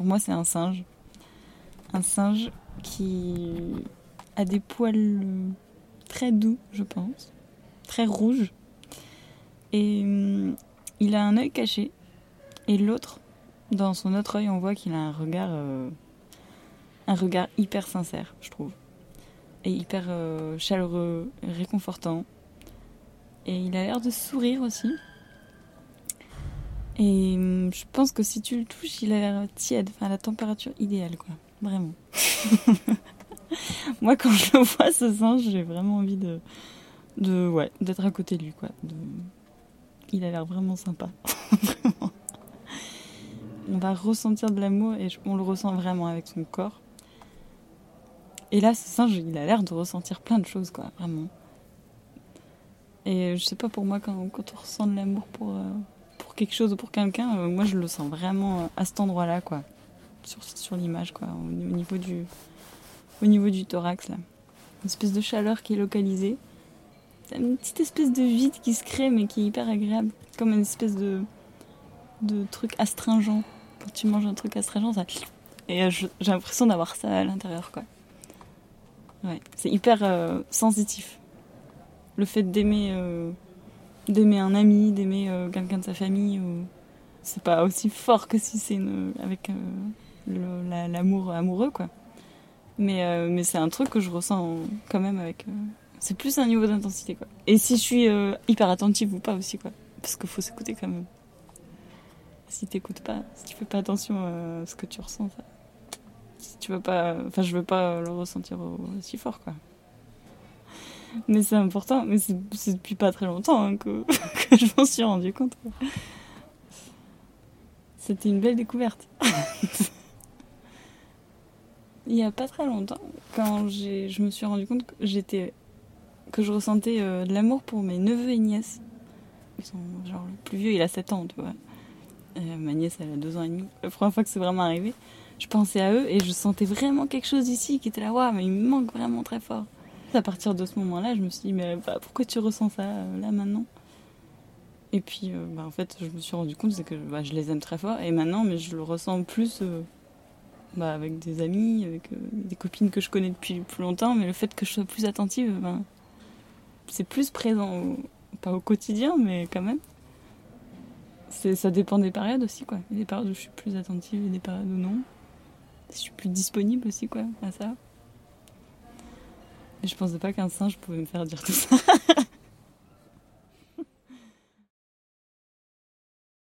Pour moi, c'est un singe. Un singe qui a des poils très doux, je pense, très rouges. Et hum, il a un œil caché. Et l'autre, dans son autre œil, on voit qu'il a un regard, euh, un regard hyper sincère, je trouve. Et hyper euh, chaleureux, réconfortant. Et il a l'air de sourire aussi. Et hum, je pense que si tu le touches, il a l'air tiède, enfin la température idéale, quoi. Vraiment. Moi, quand je le vois, ce singe, j'ai vraiment envie de, de ouais, d'être à côté de lui, quoi. Il a l'air vraiment sympa. vraiment. On va ressentir de l'amour et on le ressent vraiment avec son corps. Et là, ce singe, il a l'air de ressentir plein de choses, quoi, vraiment. Et je sais pas, pour moi, quand, quand on ressent de l'amour pour, euh, quelque chose ou pour quelqu'un, euh, moi, je le sens vraiment euh, à cet endroit-là, quoi. Sur, sur l'image, quoi, au, au niveau du, au niveau du thorax là. Une espèce de chaleur qui est localisée. Une petite espèce de vide qui se crée mais qui est hyper agréable. Comme une espèce de, de truc astringent. Quand tu manges un truc astringent, ça. Et euh, j'ai l'impression d'avoir ça à l'intérieur quoi. Ouais, c'est hyper sensitif. Le fait d'aimer d'aimer un ami, d'aimer euh, quelqu'un de sa famille, ou... c'est pas aussi fort que si c'est avec l'amour amoureux quoi. Mais, euh, mais c'est un truc que je ressens quand même avec. Euh, c'est plus un niveau d'intensité, quoi. Et si je suis euh, hyper attentive ou pas aussi, quoi. Parce qu'il faut s'écouter quand même. Si t'écoutes pas, si tu fais pas attention à ce que tu ressens, ça. Si tu veux pas. Enfin, je veux pas le ressentir aussi fort, quoi. Mais c'est important, mais c'est depuis pas très longtemps hein, que, je m'en suis rendu compte. C'était une belle découverte. il y a pas très longtemps, quand je me suis rendu compte que j'étais que je ressentais euh, de l'amour pour mes neveux et nièces. Ils sont genre le plus vieux, il a 7 ans, tu vois. Euh, ma nièce, elle a 2 ans et demi. La première fois que c'est vraiment arrivé, je pensais à eux et je sentais vraiment quelque chose ici qui était là, waouh, mais il me manque vraiment très fort. À partir de ce moment-là, je me suis dit, mais bah, pourquoi tu ressens ça euh, là maintenant? Et puis, euh, bah, en fait, je me suis rendu compte que bah, je les aime très fort et maintenant, mais je le ressens plus euh, bah, avec des amis, avec des copines que je connais depuis plus longtemps, mais le fait que je sois plus attentive, ben, c'est plus présent, au, pas au quotidien, mais quand même. Ça dépend des périodes aussi, quoi. Il y a des périodes où je suis plus attentive et des périodes où non. Je suis plus disponible aussi, quoi, à ça. Je pensais pas qu'un singe pouvait me faire dire tout ça.